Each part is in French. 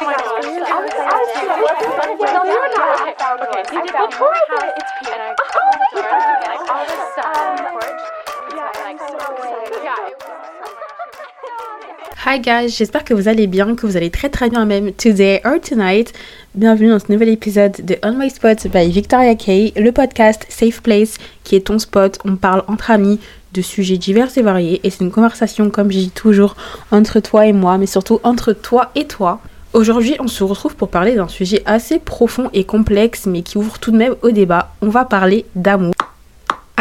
Hi guys, j'espère que vous allez bien, que vous allez très très bien même today or tonight. Bienvenue dans ce nouvel épisode de On My Spot by Victoria Kay, le podcast Safe Place qui est ton spot. On parle entre amis de sujets divers et variés et c'est une conversation comme je dis toujours entre toi et moi mais surtout entre toi et toi. Aujourd'hui, on se retrouve pour parler d'un sujet assez profond et complexe mais qui ouvre tout de même au débat. On va parler d'amour.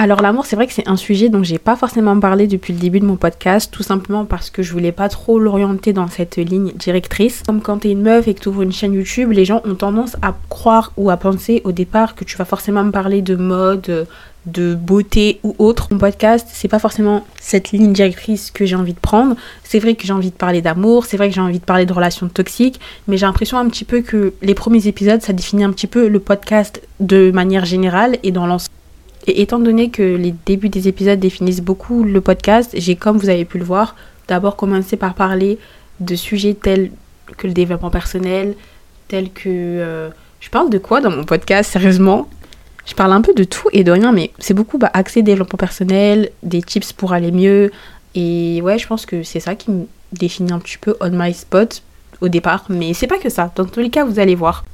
Alors l'amour, c'est vrai que c'est un sujet dont j'ai pas forcément parlé depuis le début de mon podcast, tout simplement parce que je voulais pas trop l'orienter dans cette ligne directrice. Comme quand t'es une meuf et que tu ouvres une chaîne YouTube, les gens ont tendance à croire ou à penser au départ que tu vas forcément me parler de mode, de beauté ou autre. Mon podcast, c'est pas forcément cette ligne directrice que j'ai envie de prendre. C'est vrai que j'ai envie de parler d'amour, c'est vrai que j'ai envie de parler de relations toxiques, mais j'ai l'impression un petit peu que les premiers épisodes, ça définit un petit peu le podcast de manière générale et dans l'ensemble. Et étant donné que les débuts des épisodes définissent beaucoup le podcast, j'ai, comme vous avez pu le voir, d'abord commencé par parler de sujets tels que le développement personnel, tels que... Euh, je parle de quoi dans mon podcast, sérieusement? Je parle un peu de tout et de rien, mais c'est beaucoup bah, accès développement personnel, des tips pour aller mieux. Et ouais, je pense que c'est ça qui me définit un petit peu on my spot au départ. Mais c'est pas que ça. Dans tous les cas, vous allez voir.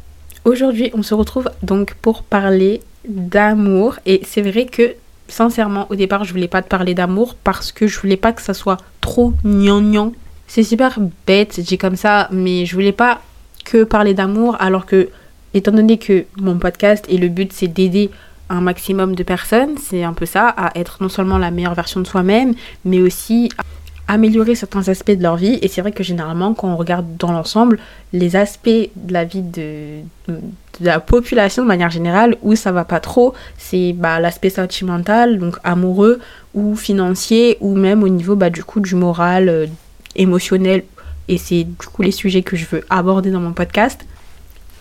Aujourd'hui, on se retrouve donc pour parler d'amour. Et c'est vrai que, sincèrement, au départ, je voulais pas te parler d'amour parce que je voulais pas que ça soit trop gnangnan. C'est super bête, j'ai comme ça, mais je voulais pas que parler d'amour alors que, étant donné que mon podcast et le but c'est d'aider un maximum de personnes, c'est un peu ça, à être non seulement la meilleure version de soi-même, mais aussi améliorer certains aspects de leur vie. Et c'est vrai que généralement, quand on regarde dans l'ensemble, les aspects de la vie de, la population de manière générale, où ça va pas trop, c'est bah, l'aspect sentimental, donc amoureux, ou financier, ou même au niveau bah, du coup du moral, euh, émotionnel. Et c'est du coup les sujets que je veux aborder dans mon podcast.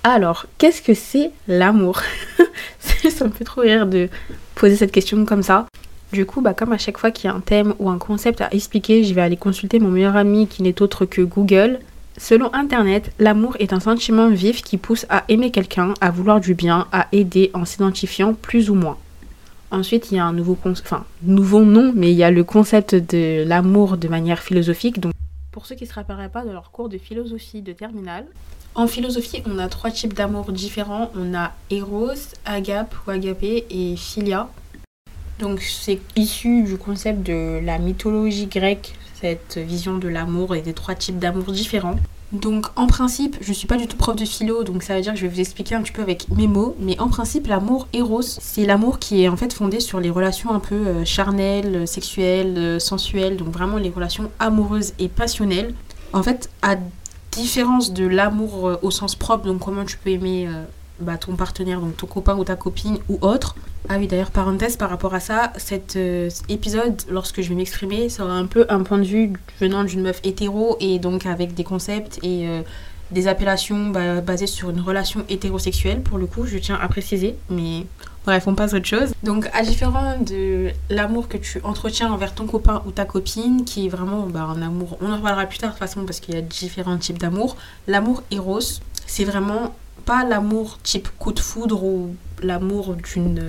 Alors, qu'est-ce que c'est l'amour? Ça me fait trop rire de poser cette question comme ça. Du coup, bah, comme à chaque fois qu'il y a un thème ou un concept à expliquer, je vais aller consulter mon meilleur ami qui n'est autre que Google. Selon Internet, l'amour est un sentiment vif qui pousse à aimer quelqu'un, à vouloir du bien, à aider en s'identifiant plus ou moins. Ensuite, il y a un nouveau, enfin, nouveau nom, mais il y a le concept de l'amour de manière philosophique. Donc, pour ceux qui ne se rappelleraient pas de leur cours de philosophie de terminale, en philosophie, on a trois types d'amour différents. On a Eros, Agape ou Agapé et Philia. Donc c'est issu du concept de la mythologie grecque, cette vision de l'amour et des trois types d'amour différents. Donc en principe, je suis pas du tout prof de philo, donc ça veut dire que je vais vous expliquer un petit peu avec mes mots, mais en principe, l'amour éros, c'est l'amour qui est en fait fondé sur les relations un peu euh, charnelles, sexuelles, euh, sensuelles, donc vraiment les relations amoureuses et passionnelles. En fait, à différence de l'amour euh, au sens propre, donc comment tu peux aimer bah, ton partenaire, donc ton copain ou ta copine ou autre. Ah oui, d'ailleurs, parenthèse par rapport à ça, cet euh, épisode, lorsque je vais m'exprimer, sera un peu un point de vue venant d'une meuf hétéro et donc avec des concepts et euh, des appellations bah, basées sur une relation hétérosexuelle, pour le coup, je tiens à préciser, mais bref, on passe à autre chose. Donc, à différent de l'amour que tu entretiens envers ton copain ou ta copine, qui est vraiment bah, un amour, on en reparlera plus tard de toute façon parce qu'il y a différents types d'amour, l'amour éros, c'est vraiment pas l'amour type coup de foudre ou l'amour d'une.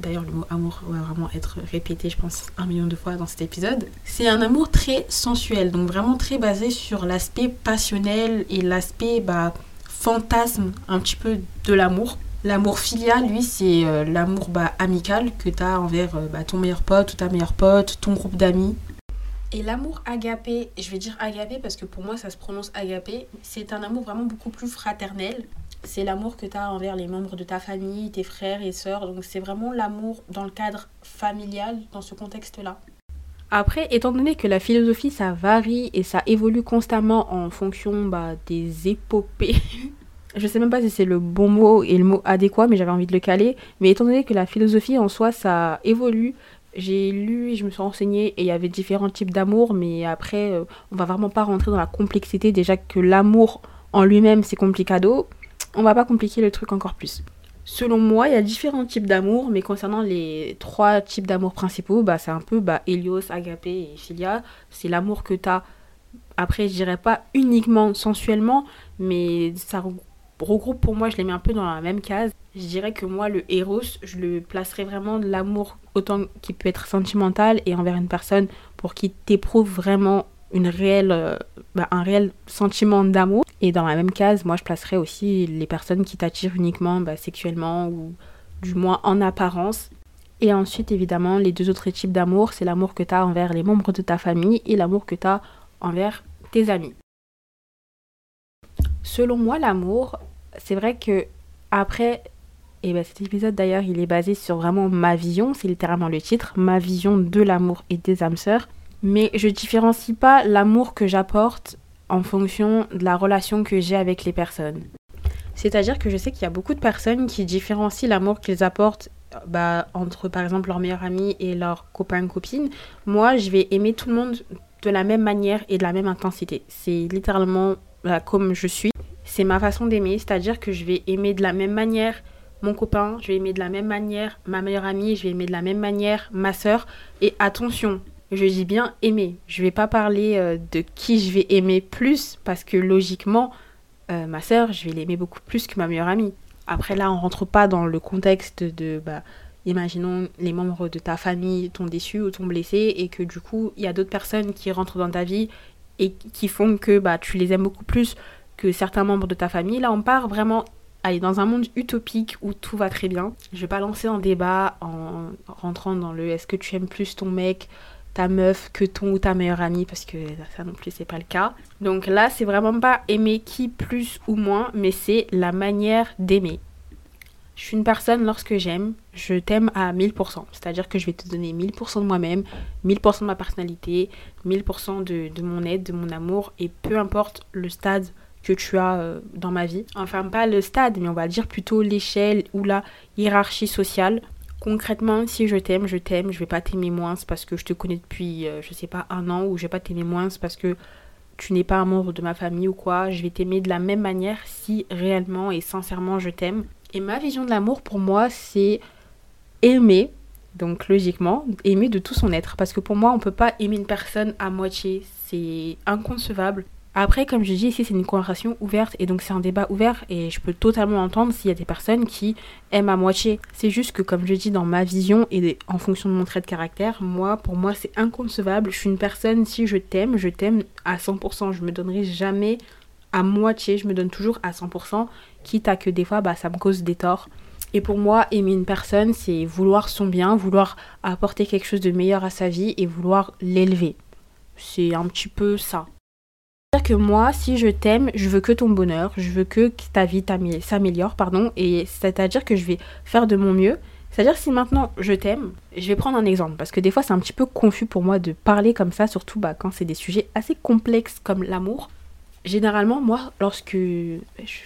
D'ailleurs, le mot amour va vraiment être répété, je pense, un million de fois dans cet épisode. C'est un amour très sensuel, donc vraiment très basé sur l'aspect passionnel et l'aspect bah, fantasme un petit peu de l'amour. L'amour filial, lui, c'est euh, l'amour bah, amical que tu as envers euh, bah, ton meilleur pote ou ta meilleure pote, ton groupe d'amis. Et l'amour agapé, je vais dire agapé parce que pour moi ça se prononce agapé, c'est un amour vraiment beaucoup plus fraternel c'est l'amour que tu as envers les membres de ta famille, tes frères et sœurs. Donc c'est vraiment l'amour dans le cadre familial, dans ce contexte-là. Après, étant donné que la philosophie, ça varie et ça évolue constamment en fonction bah, des épopées, je sais même pas si c'est le bon mot et le mot adéquat, mais j'avais envie de le caler. Mais étant donné que la philosophie en soi, ça évolue, j'ai lu je me suis renseignée et il y avait différents types d'amour, mais après, euh, on va vraiment pas rentrer dans la complexité. Déjà que l'amour en lui-même, c'est complicado on va pas compliquer le truc encore plus. Selon moi, il y a différents types d'amour, mais concernant les trois types d'amour principaux, bah, c'est un peu bah, Helios, Agapé et Philia. C'est l'amour que tu as Après, je dirais pas uniquement sensuellement, mais ça regroupe pour moi, je les mets un peu dans la même case. Je dirais que moi, le héros, je le placerais vraiment de l'amour autant qu'il peut être sentimental et envers une personne pour qui t'éprouve vraiment une réelle, euh, bah, un réel sentiment d'amour. Et dans la même case, moi, je placerais aussi les personnes qui t'attirent uniquement bah, sexuellement ou du moins en apparence. Et ensuite, évidemment, les deux autres types d'amour, c'est l'amour que tu as envers les membres de ta famille et l'amour que tu as envers tes amis. Selon moi, l'amour, c'est vrai que après, et ben cet épisode d'ailleurs, il est basé sur vraiment ma vision, c'est littéralement le titre, ma vision de l'amour et des âmes sœurs. Mais je différencie pas l'amour que j'apporte en fonction de la relation que j'ai avec les personnes. C'est-à-dire que je sais qu'il y a beaucoup de personnes qui différencient l'amour qu'ils apportent bah, entre par exemple leur meilleur ami et leur copain copine. Moi, je vais aimer tout le monde de la même manière et de la même intensité. C'est littéralement bah, comme je suis. C'est ma façon d'aimer, c'est-à-dire que je vais aimer de la même manière mon copain, je vais aimer de la même manière ma meilleure amie, je vais aimer de la même manière ma soeur. Et attention, je dis bien aimer. Je vais pas parler euh, de qui je vais aimer plus parce que logiquement, euh, ma soeur, je vais l'aimer beaucoup plus que ma meilleure amie. Après là, on rentre pas dans le contexte de, bah, imaginons les membres de ta famille t'ont déçu ou t'ont blessé et que du coup, il y a d'autres personnes qui rentrent dans ta vie et qui font que bah, tu les aimes beaucoup plus que certains membres de ta famille. Là, on part vraiment aller dans un monde utopique où tout va très bien. Je vais pas lancer un débat en rentrant dans le est-ce que tu aimes plus ton mec, ta meuf que ton ou ta meilleure amie parce que ça non plus c'est pas le cas. Donc là, c'est vraiment pas aimer qui plus ou moins, mais c'est la manière d'aimer. Je suis une personne, lorsque j'aime, je t'aime à 1000%. C'est-à-dire que je vais te donner 1000% de moi-même, 1000% de ma personnalité, 1000% de, de, mon aide, de mon amour, et peu importe le stade que tu as euh, dans ma vie. Enfin, pas le stade, mais on va dire plutôt l'échelle ou la hiérarchie sociale. Concrètement, si je t'aime, je t'aime, je vais pas t'aimer moins parce que je te connais depuis, euh, je sais pas, un an, ou je vais pas t'aimer moins parce que tu n'es pas un membre de ma famille ou quoi. Je vais t'aimer de la même manière si réellement et sincèrement je t'aime. Et ma vision de l'amour pour moi, c'est aimer, donc logiquement, aimer de tout son être. Parce que pour moi, on peut pas aimer une personne à moitié. C'est inconcevable. Après, comme je dis ici, c'est une conversation ouverte et donc c'est un débat ouvert et je peux totalement entendre s'il y a des personnes qui aiment à moitié. C'est juste que, comme je dis, dans ma vision et en fonction de mon trait de caractère, moi, pour moi, c'est inconcevable. Je suis une personne, si je t'aime, je t'aime à 100%. Je me donnerai jamais à moitié, je me donne toujours à 100%, quitte à que des fois, bah, ça me cause des torts. Et pour moi, aimer une personne, c'est vouloir son bien, vouloir apporter quelque chose de meilleur à sa vie et vouloir l'élever. C'est un petit peu ça. C'est-à-dire que moi, si je t'aime, je veux que ton bonheur, je veux que ta vie s'améliore, pardon, et c'est-à-dire que je vais faire de mon mieux. C'est-à-dire si maintenant je t'aime, je vais prendre un exemple, parce que des fois c'est un petit peu confus pour moi de parler comme ça, surtout bah, quand c'est des sujets assez complexes comme l'amour. Généralement, moi, lorsque je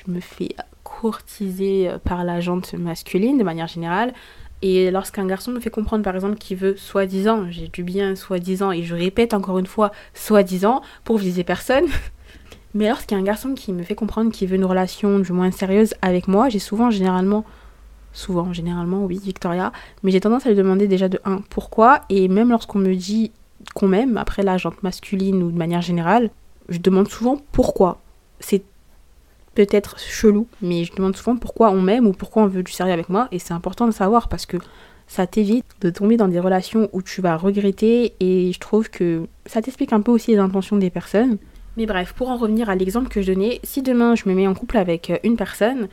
me fais courtiser par la jante masculine de manière générale, et lorsqu'un garçon me fait comprendre, par exemple, qu'il veut soi-disant, j'ai du bien soi-disant, et je répète encore une fois soi-disant pour viser personne, mais lorsqu'il y a un garçon qui me fait comprendre qu'il veut une relation du moins sérieuse avec moi, j'ai souvent, généralement, souvent, généralement, oui, Victoria, mais j'ai tendance à lui demander déjà de 1 pourquoi, et même lorsqu'on me dit qu'on m'aime, après la jante masculine ou de manière générale, je demande souvent pourquoi. C'est peut-être chelou, mais je demande souvent pourquoi on m'aime ou pourquoi on veut du sérieux avec moi, et c'est important de savoir parce que ça t'évite de tomber dans des relations où tu vas regretter, et je trouve que ça t'explique un peu aussi les intentions des personnes. Mais bref, pour en revenir à l'exemple que je donnais, si demain je me mets en couple avec une personne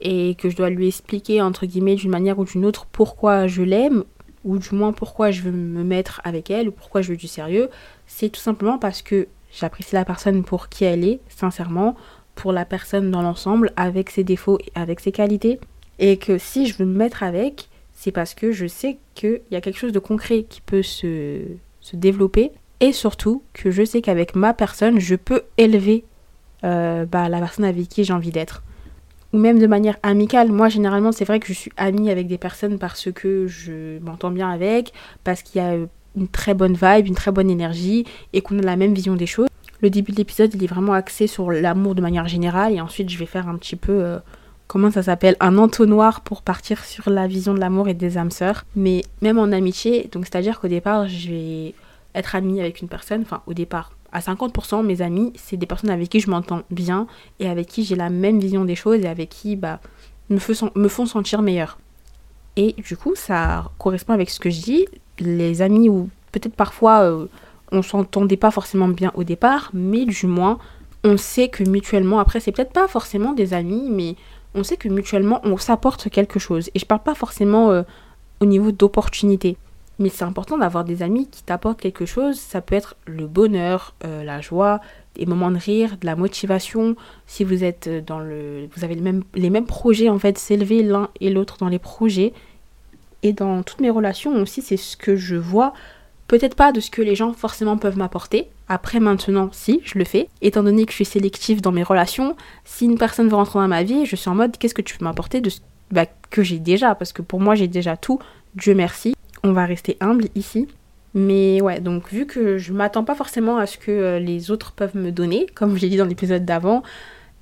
et que je dois lui expliquer entre guillemets d'une manière ou d'une autre pourquoi je l'aime, ou du moins pourquoi je veux me mettre avec elle, ou pourquoi je veux du sérieux, c'est tout simplement parce que j'apprécie la personne pour qui elle est, sincèrement, pour la personne dans l'ensemble, avec ses défauts et avec ses qualités. Et que si je veux me mettre avec, c'est parce que je sais qu'il y a quelque chose de concret qui peut se, se développer. Et surtout que je sais qu'avec ma personne, je peux élever euh, bah, la personne avec qui j'ai envie d'être. Ou même de manière amicale. Moi, généralement, c'est vrai que je suis amie avec des personnes parce que je m'entends bien avec, parce qu'il y a une très bonne vibe, une très bonne énergie et qu'on a la même vision des choses. Le début de l'épisode, il est vraiment axé sur l'amour de manière générale et ensuite je vais faire un petit peu euh, comment ça s'appelle un entonnoir pour partir sur la vision de l'amour et des âmes sœurs. Mais même en amitié, donc c'est-à-dire qu'au départ, je vais être amie avec une personne, enfin au départ, à 50%, mes amis, c'est des personnes avec qui je m'entends bien et avec qui j'ai la même vision des choses et avec qui bah, me, font sentir meilleur. Et du coup, ça correspond avec ce que je dis. Les amis, ou peut-être parfois euh, on s'entendait pas forcément bien au départ, mais du moins, on sait que mutuellement, après, c'est peut-être pas forcément des amis, mais on sait que mutuellement, on s'apporte quelque chose. Et je parle pas forcément euh, au niveau d'opportunité. Mais c'est important d'avoir des amis qui t'apportent quelque chose. Ça peut être le bonheur, euh, la joie, des moments de rire, de la motivation. Si vous êtes dans le, vous avez les mêmes projets en fait, s'élever l'un et l'autre dans les projets. Et dans toutes mes relations aussi, c'est ce que je vois. Peut-être pas de ce que les gens forcément peuvent m'apporter. Après maintenant, si, je le fais. Étant donné que je suis sélective dans mes relations, si une personne veut rentrer dans ma vie, je suis en mode qu'est-ce que tu peux m'apporter de ce bah, que j'ai déjà? Parce que pour moi, j'ai déjà tout. Dieu merci on va rester humble ici. Mais ouais, donc vu que je m'attends pas forcément à ce que euh, les autres peuvent me donner, comme je l'ai dit dans l'épisode d'avant,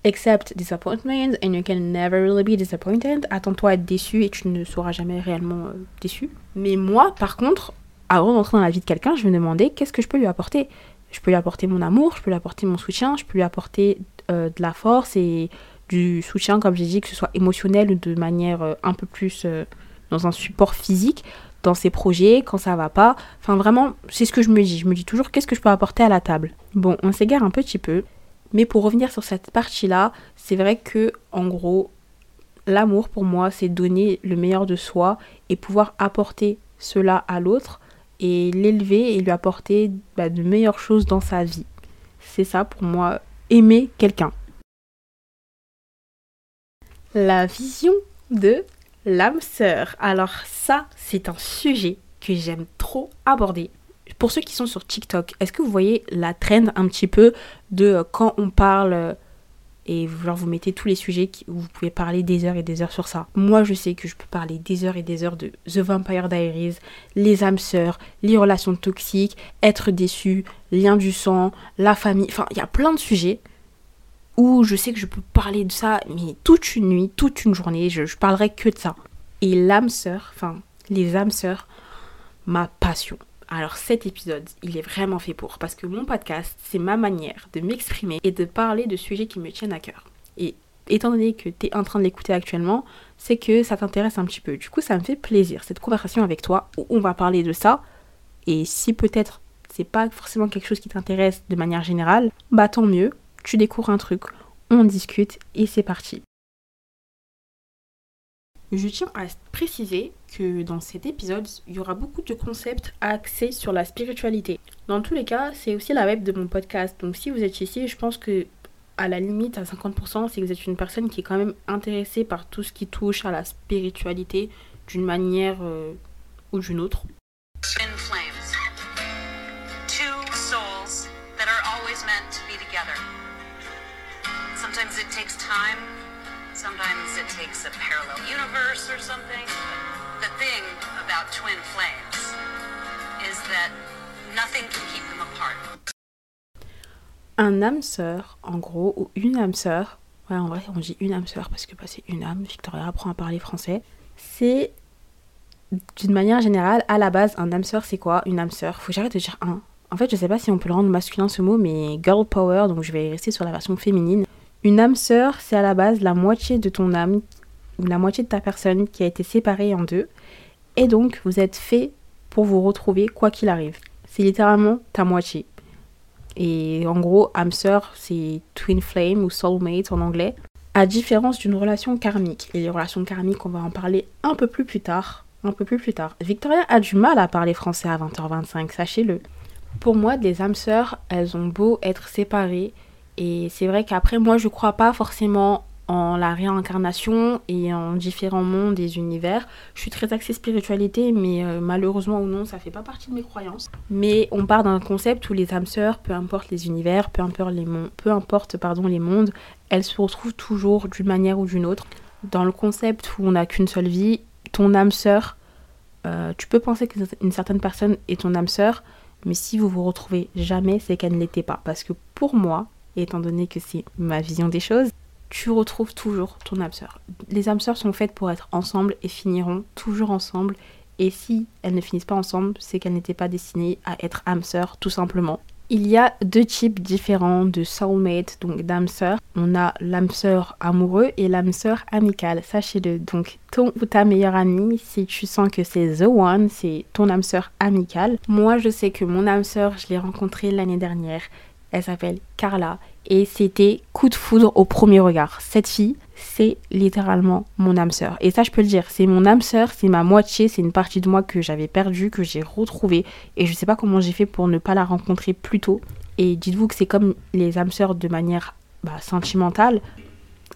accept disappointment and you can never really be disappointed. Attends-toi à être déçu et tu ne seras jamais réellement euh, déçu. Mais moi, par contre, avant d'entrer dans la vie de quelqu'un, je me demandais qu'est-ce que je peux lui apporter. Je peux lui apporter mon amour, je peux lui apporter mon soutien, je peux lui apporter euh, de la force et du soutien, comme j'ai dit, que ce soit émotionnel ou de manière un peu plus dans un support physique dans ses projets, quand ça va pas. Enfin, vraiment, c'est ce que je me dis. Je me dis toujours qu'est-ce que je peux apporter à la table? Bon, on s'égare un petit peu. Mais pour revenir sur cette partie-là, c'est vrai que, en gros, l'amour pour moi, c'est donner le meilleur de soi et pouvoir apporter cela à l'autre et l'élever et lui apporter bah, de meilleures choses dans sa vie. C'est ça pour moi, aimer quelqu'un. La vision de l'âme sœur. Alors ça, c'est un sujet que j'aime trop aborder. Pour ceux qui sont sur TikTok, est-ce que vous voyez la trend un petit peu de euh, quand on parle euh, et genre vous mettez tous les sujets où vous pouvez parler des heures et des heures sur ça. Moi, je sais que je peux parler des heures et des heures de The Vampire Diaries, les âmes sœurs, les relations toxiques, être déçu, lien du sang, la famille. Enfin, il y a plein de sujets où je sais que je peux parler de ça, mais toute une nuit, toute une journée, je, je parlerai que de ça. Et l'âme sœur, enfin, les âmes sœurs, ma passion. Alors cet épisode, il est vraiment fait pour, parce que mon podcast, c'est ma manière de m'exprimer et de parler de sujets qui me tiennent à cœur. Et étant donné que tu es en train de l'écouter actuellement, c'est que ça t'intéresse un petit peu. Du coup, ça me fait plaisir, cette conversation avec toi, où on va parler de ça. Et si peut-être c'est pas forcément quelque chose qui t'intéresse de manière générale, bah tant mieux, tu découvres un truc, on discute et c'est parti. Je tiens à préciser que dans cet épisode, il y aura beaucoup de concepts axés sur la spiritualité. Dans tous les cas, c'est aussi la web de mon podcast. Donc si vous êtes ici, je pense que à la limite à 50%, c'est que vous êtes une personne qui est quand même intéressée par tout ce qui touche à la spiritualité d'une manière euh, ou d'une autre. Un âme sœur, en gros, ou une âme sœur, ouais, en vrai, on dit une âme sœur parce que bah, c'est une âme, Victoria apprend à parler français. C'est d'une manière générale, à la base, un âme sœur, c'est quoi Une âme sœur, faut que j'arrête de dire un. En fait, je sais pas si on peut le rendre masculin ce mot, mais girl power, donc je vais rester sur la version féminine. Une âme sœur, c'est à la base la moitié de ton âme, ou la moitié de ta personne qui a été séparée en deux. Et donc, vous êtes fait pour vous retrouver quoi qu'il arrive. C'est littéralement ta moitié. Et en gros, âme sœur, c'est twin flame ou soulmate en anglais. À différence d'une relation karmique. Et les relations karmiques, on va en parler un peu plus plus tard. Un peu plus plus tard. Victoria a du mal à parler français à 20h25, sachez-le. Pour moi, des âmes sœurs, elles ont beau être séparées, et c'est vrai qu'après, moi, je crois pas forcément en la réincarnation et en différents mondes et univers. Je suis très axée spiritualité, mais euh, malheureusement ou non, ça fait pas partie de mes croyances. Mais on part d'un concept où les âmes sœurs, peu importe les univers, peu importe les mondes, peu importe pardon les mondes, elles se retrouvent toujours d'une manière ou d'une autre. Dans le concept où on n'a qu'une seule vie, ton âme sœur, euh, tu peux penser qu'une certaine personne est ton âme sœur, mais si vous vous retrouvez jamais, c'est qu'elle ne l'était pas. Parce que pour moi, étant donné que c'est ma vision des choses, tu retrouves toujours ton âme sœur. Les âmes sœurs sont faites pour être ensemble et finiront toujours ensemble. Et si elles ne finissent pas ensemble, c'est qu'elles n'étaient pas destinées à être âmes sœurs, tout simplement. Il y a deux types différents de soulmate, donc d'âme sœur. On a l'âme sœur amoureux et l'âme sœur amicale. Sachez-le, donc ton ou ta meilleure amie, si tu sens que c'est the one, c'est ton âme sœur amicale. Moi, je sais que mon âme sœur, je l'ai rencontrée l'année dernière. Elle s'appelle Carla et c'était coup de foudre au premier regard. Cette fille, c'est littéralement mon âme sœur. Et ça, je peux le dire, c'est mon âme sœur, c'est ma moitié, c'est une partie de moi que j'avais perdue, que j'ai retrouvée. Et je sais pas comment j'ai fait pour ne pas la rencontrer plus tôt. Et dites-vous que c'est comme les âmes sœurs de manière bah, sentimentale.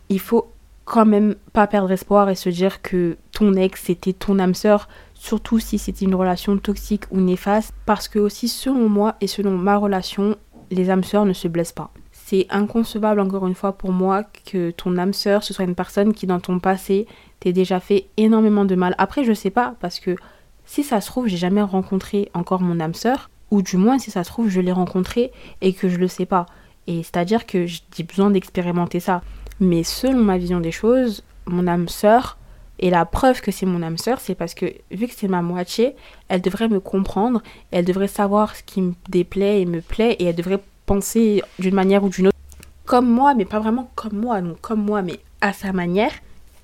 Il faut quand même pas perdre espoir et se dire que ton ex c'était ton âme sœur, surtout si c'était une relation toxique ou néfaste. Parce que aussi, selon moi et selon ma relation, les âmes sœurs ne se blessent pas. C'est inconcevable encore une fois pour moi que ton âme sœur ce soit une personne qui dans ton passé t'ait déjà fait énormément de mal. Après je sais pas parce que si ça se trouve j'ai jamais rencontré encore mon âme sœur ou du moins si ça se trouve je l'ai rencontré et que je le sais pas. Et c'est-à-dire que j'ai besoin d'expérimenter ça. Mais selon ma vision des choses, mon âme sœur et la preuve que c'est mon âme sœur, c'est parce que vu que c'est ma moitié, elle devrait me comprendre, elle devrait savoir ce qui me déplaît et me plaît, et elle devrait penser d'une manière ou d'une autre comme moi, mais pas vraiment comme moi, donc comme moi, mais à sa manière.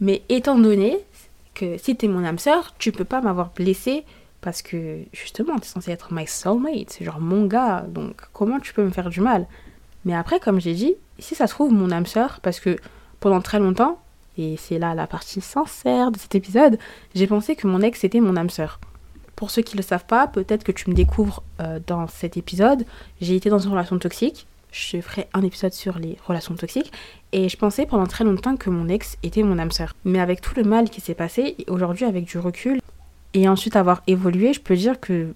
Mais étant donné que si t'es mon âme sœur, tu peux pas m'avoir blessé parce que justement, t'es censé être my soulmate, c'est genre mon gars, donc comment tu peux me faire du mal? Mais après, comme j'ai dit, si ça se trouve, mon âme sœur, parce que pendant très longtemps, et c'est là la partie sincère de cet épisode, j'ai pensé que mon ex était mon âme sœur. Pour ceux qui ne le savent pas, peut-être que tu me découvres euh, dans cet épisode. J'ai été dans une relation toxique. Je ferai un épisode sur les relations toxiques. Et je pensais pendant très longtemps que mon ex était mon âme sœur. Mais avec tout le mal qui s'est passé, aujourd'hui avec du recul, et ensuite avoir évolué, je peux dire que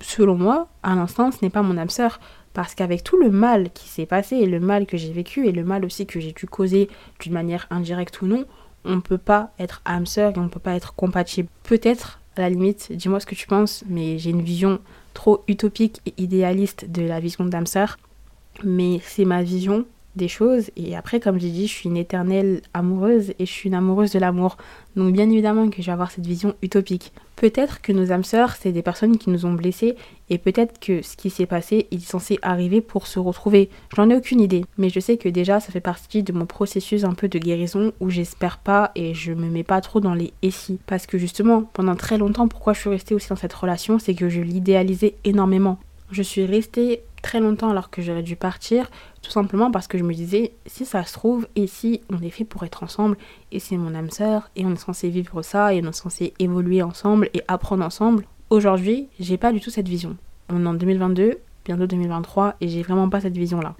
selon moi, à l'instant, ce n'est pas mon âme sœur. Parce qu'avec tout le mal qui s'est passé, et le mal que j'ai vécu, et le mal aussi que j'ai dû causer d'une manière indirecte ou non, on ne peut pas être âme et on ne peut pas être compatible. Peut-être à la limite, dis-moi ce que tu penses, mais j'ai une vision trop utopique et idéaliste de la vision d'âme. Mais c'est ma vision des choses. Et après, comme j'ai dit, je suis une éternelle amoureuse et je suis une amoureuse de l'amour. Donc bien évidemment que je vais avoir cette vision utopique. Peut-être que nos âmes sœurs, c'est des personnes qui nous ont blessés et peut-être que ce qui s'est passé est censé arriver pour se retrouver. J'en ai aucune idée, mais je sais que déjà ça fait partie de mon processus un peu de guérison où j'espère pas et je me mets pas trop dans les et si. Parce que justement, pendant très longtemps, pourquoi je suis restée aussi dans cette relation, c'est que je l'idéalisais énormément. Je suis restée très longtemps alors que j'aurais dû partir, tout simplement parce que je me disais, si ça se trouve, si on est fait pour être ensemble, et c'est mon âme sœur, et on est censé vivre ça, et on est censé évoluer ensemble et apprendre ensemble. Aujourd'hui, j'ai pas du tout cette vision. On est en 2022, bientôt 2023, et j'ai vraiment pas cette vision-là.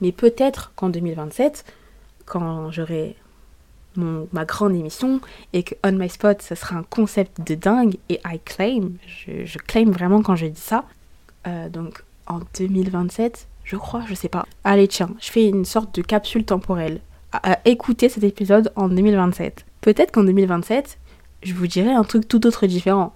Mais peut-être qu'en 2027, quand j'aurai ma grande émission et que On My Spot, ça sera un concept de dingue et I claim, je, claim vraiment quand je dis ça. Euh, donc en 2027, je crois, je sais pas. Allez, tiens, je fais une sorte de capsule temporelle. À, écouter cet épisode en 2027. Peut-être qu'en 2027, je vous dirai un truc tout autre différent.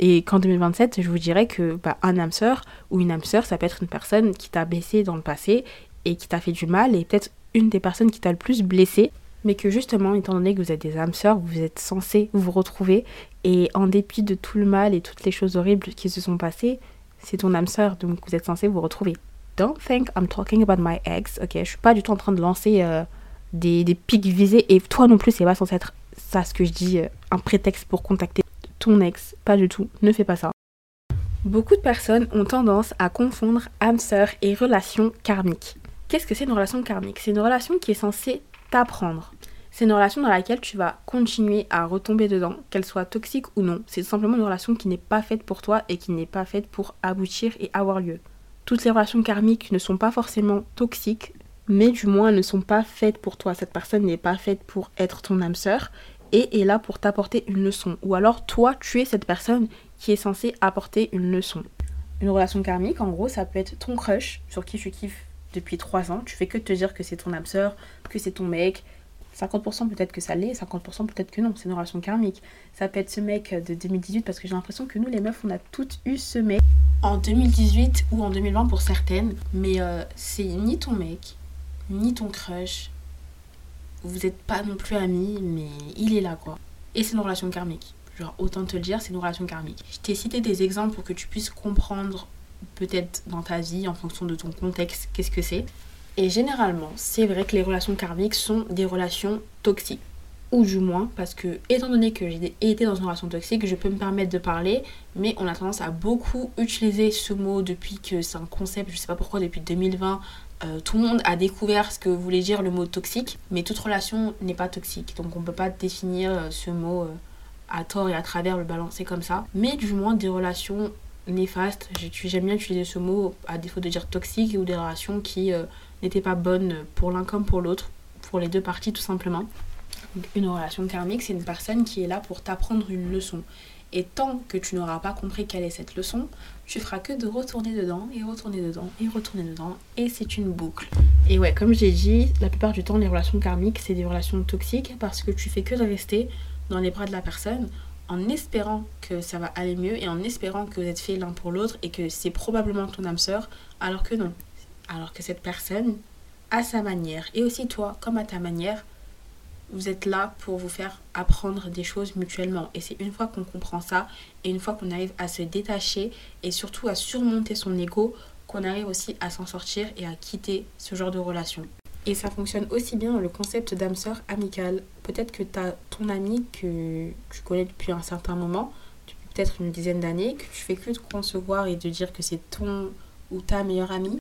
Et qu'en 2027, je vous dirais que bah, un âme sœur ou une âme sœur, ça peut être une personne qui t'a baissé dans le passé et qui t'a fait du mal et peut-être une des personnes qui t'a le plus blessé. Mais que justement, étant donné que vous êtes des âmes sœurs, vous êtes censés vous retrouver et en dépit de tout le mal et toutes les choses horribles qui se sont passées, c'est ton âme sœur, donc vous êtes censé vous retrouver. Don't think I'm talking about my ex, ok? Je suis pas du tout en train de lancer euh, des, des pics visés et toi non plus, c'est pas censé être ça ce que je dis, euh, un prétexte pour contacter ton ex. Pas du tout, ne fais pas ça. Beaucoup de personnes ont tendance à confondre âme sœur et relation karmique. Qu'est-ce que c'est une relation karmique? C'est une relation qui est censée t'apprendre. C'est une relation dans laquelle tu vas continuer à retomber dedans, qu'elle soit toxique ou non. C'est simplement une relation qui n'est pas faite pour toi et qui n'est pas faite pour aboutir et avoir lieu. Toutes les relations karmiques ne sont pas forcément toxiques, mais du moins ne sont pas faites pour toi. Cette personne n'est pas faite pour être ton âme sœur et est là pour t'apporter une leçon. Ou alors toi, tu es cette personne qui est censée apporter une leçon. Une relation karmique, en gros, ça peut être ton crush sur qui tu kiffes depuis 3 ans. Tu fais que te dire que c'est ton âme sœur, que c'est ton mec, 50% peut-être que ça l'est, 50% peut-être que non, c'est une relation karmique. Ça peut être ce mec de 2018 parce que j'ai l'impression que nous les meufs on a toutes eu ce mec en 2018 ou en 2020 pour certaines, mais euh, c'est ni ton mec, ni ton crush. Vous n'êtes pas non plus amis, mais il est là quoi. Et c'est une relation karmique. Genre autant te le dire, c'est une relation karmique. Je t'ai cité des exemples pour que tu puisses comprendre peut-être dans ta vie, en fonction de ton contexte, qu'est-ce que c'est. Et généralement, c'est vrai que les relations karmiques sont des relations toxiques. Ou du moins, parce que, étant donné que j'ai été dans une relation toxique, je peux me permettre de parler, mais on a tendance à beaucoup utiliser ce mot depuis que c'est un concept, je sais pas pourquoi, depuis 2020, euh, tout le monde a découvert ce que voulait dire le mot toxique, mais toute relation n'est pas toxique. Donc on peut pas définir euh, ce mot euh, à tort et à travers le balancer comme ça. Mais du moins des relations néfastes, j'aime bien utiliser ce mot à défaut de dire toxique ou des relations qui n'étaient pas bonnes pour l'un comme pour l'autre, pour les deux parties tout simplement. une relation karmique, c'est une personne qui est là pour t'apprendre une leçon. Et tant que tu n'auras pas compris quelle est cette leçon, tu feras que de retourner dedans et retourner dedans et retourner dedans. Et c'est une boucle. Et ouais, comme j'ai dit, la plupart du temps, les relations karmiques, c'est des relations toxiques parce que tu fais que de rester dans les bras de la personne en espérant que ça va aller mieux et en espérant que vous êtes fait l'un pour l'autre et que c'est probablement ton âme sœur, alors que non. Alors que cette personne, à sa manière, et aussi toi, comme à ta manière, vous êtes là pour vous faire apprendre des choses mutuellement. Et c'est une fois qu'on comprend ça et une fois qu'on arrive à se détacher et surtout à surmonter son ego qu'on arrive aussi à s'en sortir et à quitter ce genre de relation. Et ça fonctionne aussi bien dans le concept d'âme sœur amicale. Peut-être que tu as ton ami que tu connais depuis un certain moment, depuis peut-être une dizaine d'années, que tu fais que de concevoir et de dire que c'est ton ou ta meilleure amie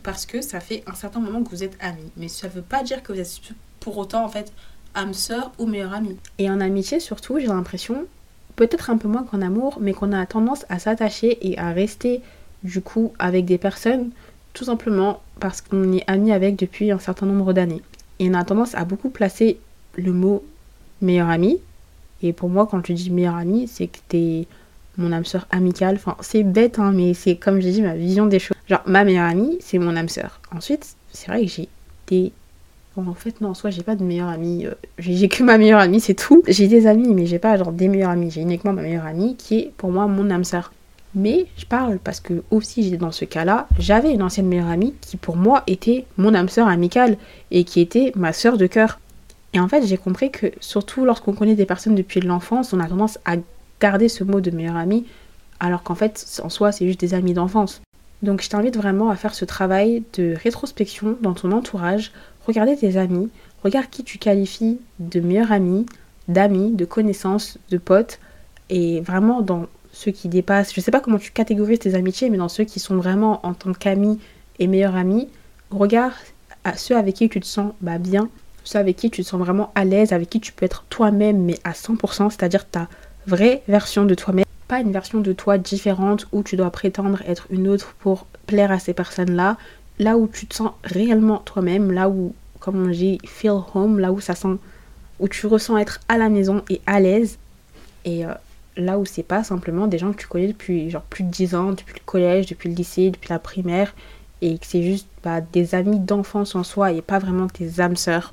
parce que ça fait un certain moment que vous êtes amis. Mais ça ne veut pas dire que vous êtes pour autant en fait âme sœur ou meilleure amie. Et en amitié surtout, j'ai l'impression, peut-être un peu moins qu'en amour, mais qu'on a tendance à s'attacher et à rester du coup avec des personnes tout simplement parce qu'on est amis avec depuis un certain nombre d'années. Et on a tendance à beaucoup placer le mot meilleur ami. Et pour moi, quand tu dis meilleur ami, c'est que t'es mon âme sœur amicale. Enfin, c'est bête, hein, mais c'est comme j'ai dit, ma vision des choses. Genre, ma meilleure amie, c'est mon âme sœur. Ensuite, c'est vrai que j'ai des en fait, non, soit j'ai pas de meilleure amie. Euh, j'ai que ma meilleure amie, c'est tout. J'ai des amis, mais j'ai pas genre des meilleurs amis. J'ai uniquement ma meilleure amie qui est pour moi mon âme sœur. Mais je parle parce que aussi j'étais dans ce cas-là, j'avais une ancienne meilleure amie qui pour moi était mon âme sœur amicale et qui était ma sœur de cœur. Et en fait, j'ai compris que surtout lorsqu'on connaît des personnes depuis l'enfance, on a tendance à garder ce mot de meilleure amie, alors qu'en fait, en soi, c'est juste des amis d'enfance. Donc je t'invite vraiment à faire ce travail de rétrospection dans ton entourage. Regardez tes amis, regarde qui tu qualifies de meilleur ami, d'amis, de connaissances, de potes, et vraiment dans ceux qui dépassent, je sais pas comment tu catégorises tes amitiés, mais dans ceux qui sont vraiment en tant qu'amis et meilleurs amis, regarde à ceux avec qui tu te sens bah, bien, ceux avec qui tu te sens vraiment à l'aise, avec qui tu peux être toi-même, mais à 100%, c'est-à-dire ta vraie version de toi-même, pas une version de toi différente où tu dois prétendre être une autre pour plaire à ces personnes-là, là où tu te sens réellement toi-même, là où, comme on dit, feel home, là où ça sent, où tu ressens être à la maison et à l'aise. Et euh, là où c'est pas simplement des gens que tu connais depuis genre plus de 10 ans, depuis le collège, depuis le lycée, depuis la primaire, et que c'est juste bah, des amis d'enfance en soi et pas vraiment tes âmes sœurs.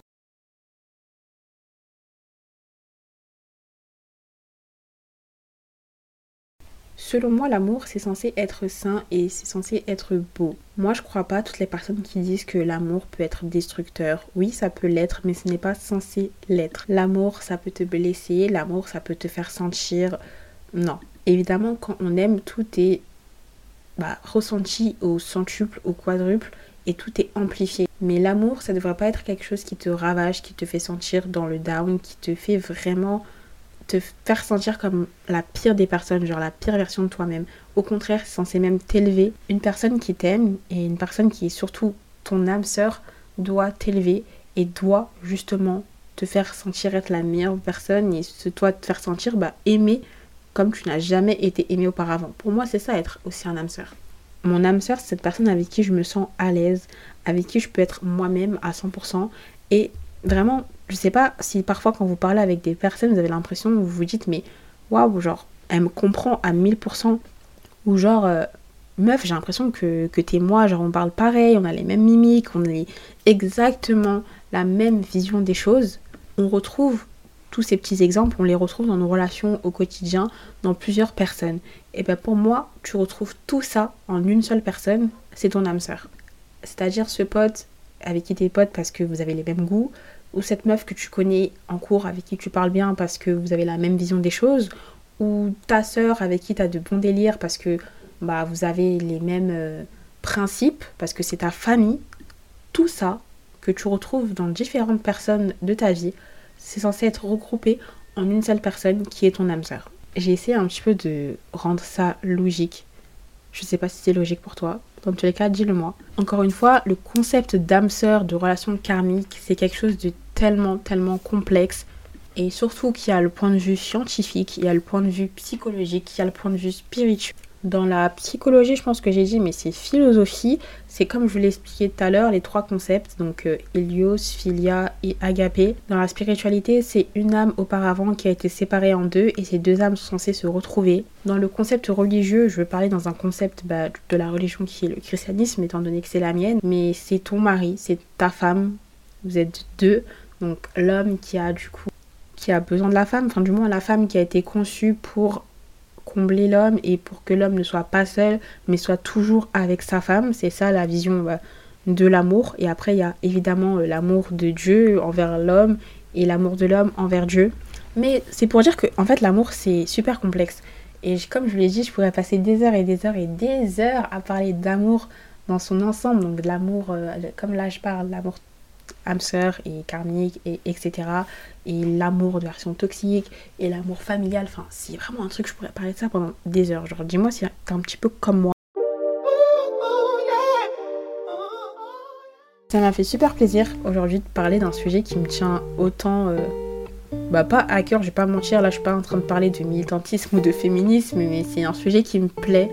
Selon moi, l'amour, c'est censé être sain et c'est censé être beau. Moi, je crois pas toutes les personnes qui disent que l'amour peut être destructeur. Oui, ça peut l'être, mais ce n'est pas censé l'être. L'amour, ça peut te blesser, l'amour, ça peut te faire sentir... Non. Évidemment, quand on aime, tout est bah, ressenti au centuple, au quadruple, et tout est amplifié. Mais l'amour, ça ne devrait pas être quelque chose qui te ravage, qui te fait sentir dans le down, qui te fait vraiment te faire sentir comme la pire des personnes, genre la pire version de toi-même. Au contraire, c'est censé même t'élever. Une personne qui t'aime et une personne qui est surtout ton âme sœur doit t'élever et doit justement te faire sentir être la meilleure personne et ce toi te faire sentir bah, aimer comme tu n'as jamais été aimé auparavant. Pour moi, c'est ça être aussi un âme sœur. Mon âme sœur, c'est cette personne avec qui je me sens à l'aise, avec qui je peux être moi-même à 100% et vraiment je sais pas si parfois quand vous parlez avec des personnes, vous avez l'impression, vous vous dites, mais waouh, genre, elle me comprend à 1000%. Ou genre, euh, meuf, j'ai l'impression que, que t'es moi, genre, on parle pareil, on a les mêmes mimiques, on a exactement la même vision des choses. On retrouve tous ces petits exemples, on les retrouve dans nos relations au quotidien, dans plusieurs personnes. Et bien pour moi, tu retrouves tout ça en une seule personne, c'est ton âme sœur. C'est-à-dire ce pote avec qui t'es pote parce que vous avez les mêmes goûts, ou cette meuf que tu connais en cours avec qui tu parles bien parce que vous avez la même vision des choses, ou ta sœur avec qui tu as de bons délires parce que bah, vous avez les mêmes euh, principes parce que c'est ta famille. Tout ça que tu retrouves dans différentes personnes de ta vie, c'est censé être regroupé en une seule personne qui est ton âme sœur. J'ai essayé un petit peu de rendre ça logique. Je sais pas si c'est logique pour toi. Dans tous les cas, dis-le moi. Encore une fois, le concept d'âme sœur, de relation karmique, c'est quelque chose de tellement, tellement complexe. Et surtout qu'il y a le point de vue scientifique, il y a le point de vue psychologique, il y a le point de vue spirituel. Dans la psychologie, je pense que j'ai dit, mais c'est philosophie. C'est comme je vous l'ai expliqué tout à l'heure, les trois concepts, donc euh, Helios, Philia et Agapé. Dans la spiritualité, c'est une âme auparavant qui a été séparée en deux et ces deux âmes sont censées se retrouver. Dans le concept religieux, je veux parler dans un concept bah, de la religion qui est le christianisme, étant donné que c'est la mienne, mais c'est ton mari, c'est ta femme, vous êtes deux. Donc l'homme qui a du coup qui a besoin de la femme, enfin du moins la femme qui a été conçue pour combler l'homme et pour que l'homme ne soit pas seul, mais soit toujours avec sa femme. C'est ça la vision bah, de l'amour. Et après, il y a évidemment euh, l'amour de Dieu envers l'homme et l'amour de l'homme envers Dieu. Mais c'est pour dire que en fait l'amour c'est super complexe. Et comme je l'ai dit, je pourrais passer des heures et des heures et des heures à parler d'amour dans son ensemble. Donc de l'amour, euh, comme là je parle, l'amour sœur et karmique et etc et l'amour de version toxique et l'amour familial enfin c'est vraiment un truc je pourrais parler de ça pendant des heures. Genre dis-moi si t'es un petit peu comme moi. Ça m'a fait super plaisir aujourd'hui de parler d'un sujet qui me tient autant euh, bah pas à cœur je vais pas mentir là je suis pas en train de parler de militantisme ou de féminisme mais c'est un sujet qui me plaît.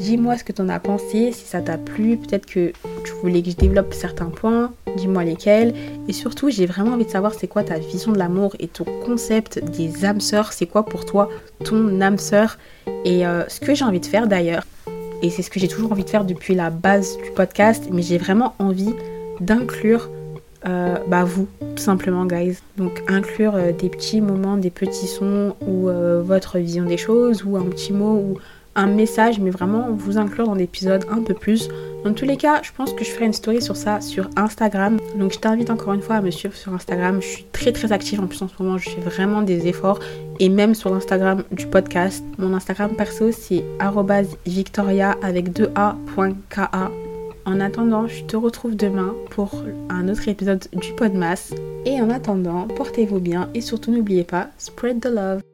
Dis-moi ce que tu en as pensé, si ça t'a plu, peut-être que tu voulais que je développe certains points, dis-moi lesquels. Et surtout, j'ai vraiment envie de savoir c'est quoi ta vision de l'amour et ton concept des âmes sœurs, c'est quoi pour toi ton âme sœur? Et euh, ce que j'ai envie de faire d'ailleurs, et c'est ce que j'ai toujours envie de faire depuis la base du podcast, mais j'ai vraiment envie d'inclure euh, bah vous, simplement, guys. Donc inclure euh, des petits moments, des petits sons ou votre vision des choses ou un petit mot ou un message, mais vraiment vous inclure dans l'épisode un peu plus. Dans tous les cas, je pense que je ferai une story sur ça sur Instagram. Donc je t'invite encore une fois à me suivre sur Instagram. Je suis très très active en plus en ce moment. Je fais vraiment des efforts. Et même sur l'Instagram du podcast. Mon Instagram perso c'est victoria avec 2a.ka. En attendant, je te retrouve demain pour un autre épisode du Podmas. Et en attendant, portez-vous bien et surtout n'oubliez pas, spread the love.